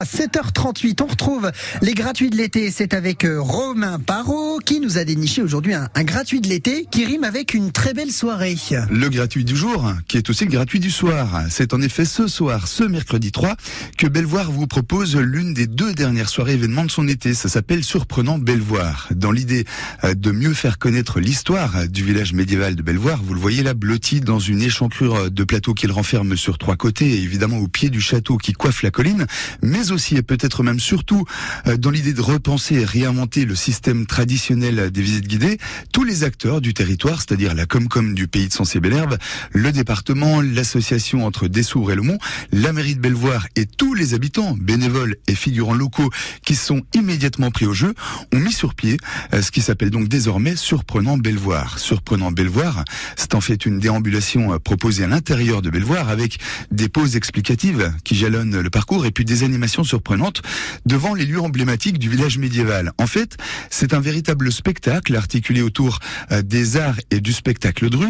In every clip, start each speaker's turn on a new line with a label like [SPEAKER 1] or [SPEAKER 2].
[SPEAKER 1] À 7h38, on retrouve les gratuits de l'été. C'est avec euh, Romain Parot qui nous a déniché aujourd'hui un, gratuit de l'été qui rime avec une très belle soirée.
[SPEAKER 2] Le gratuit du jour, qui est aussi le gratuit du soir. C'est en effet ce soir, ce mercredi 3, que Bellevoire vous propose l'une des deux dernières soirées événements de son été. Ça s'appelle Surprenant Bellevoire. Dans l'idée euh, de mieux faire connaître l'histoire du village médiéval de Bellevoire, vous le voyez là blotti dans une échancrure de plateau qu'il renferme sur trois côtés évidemment au pied du château qui coiffe la colline, mais aussi et peut-être même surtout euh, dans l'idée de repenser et réinventer le système traditionnel des visites guidées, tous les acteurs du territoire, c'est-à-dire la Comcom du pays de Sensé-Belherbe, le département, l'association entre Dessouvres et Le Mont, la mairie de Bellevoire et tous les habitants, bénévoles et figurants locaux qui sont immédiatement pris au jeu, ont mis sur pied euh, ce qui s'appelle donc désormais Surprenant Bellevoire. Surprenant Bellevoire, c'est en fait une déambulation euh, proposée à l'intérieur de Bellevoire avec des pauses explicatives qui jalonnent le parcours et puis des animations surprenantes devant les lieux emblématiques du village médiéval. En fait, c'est un véritable spectacle articulé autour euh, des arts et du spectacle dru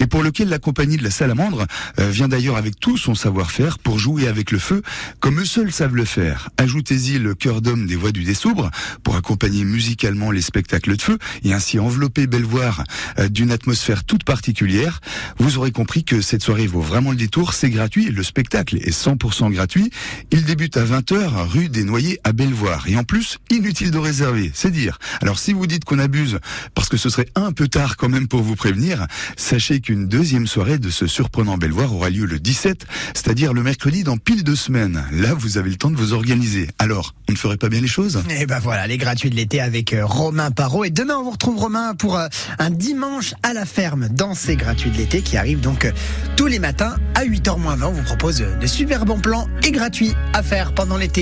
[SPEAKER 2] et pour lequel la compagnie de la Salamandre euh, vient d'ailleurs avec tout son savoir-faire pour jouer avec le feu comme eux seuls savent le faire. Ajoutez-y le cœur d'homme des voix du Dessoubre pour accompagner musicalement les spectacles de feu et ainsi envelopper Bellevoire euh, d'une atmosphère toute particulière. Vous aurez compris que cette soirée vaut vraiment le détour, c'est gratuit, le spectacle est 100% gratuit. Il débute à 20h rue des Noyers à Bellevoire. Et en plus, inutile de réserver, c'est dire. Alors si vous dites qu'on abuse, parce que ce serait un peu tard quand même pour vous prévenir, sachez qu'une deuxième soirée de ce surprenant Bellevoire aura lieu le 17, c'est-à-dire le mercredi dans pile deux semaines. Là, vous avez le temps de vous organiser. Alors, on ne ferait pas bien les choses?
[SPEAKER 1] Et ben voilà, les gratuits de l'été avec euh, Romain Parot. Et demain, on vous retrouve Romain pour euh, un dimanche à la ferme dans ces gratuits de l'été qui arrivent donc euh, tous les matins à 8h20. On vous propose de super bons plans et gratuits à faire pendant l'été.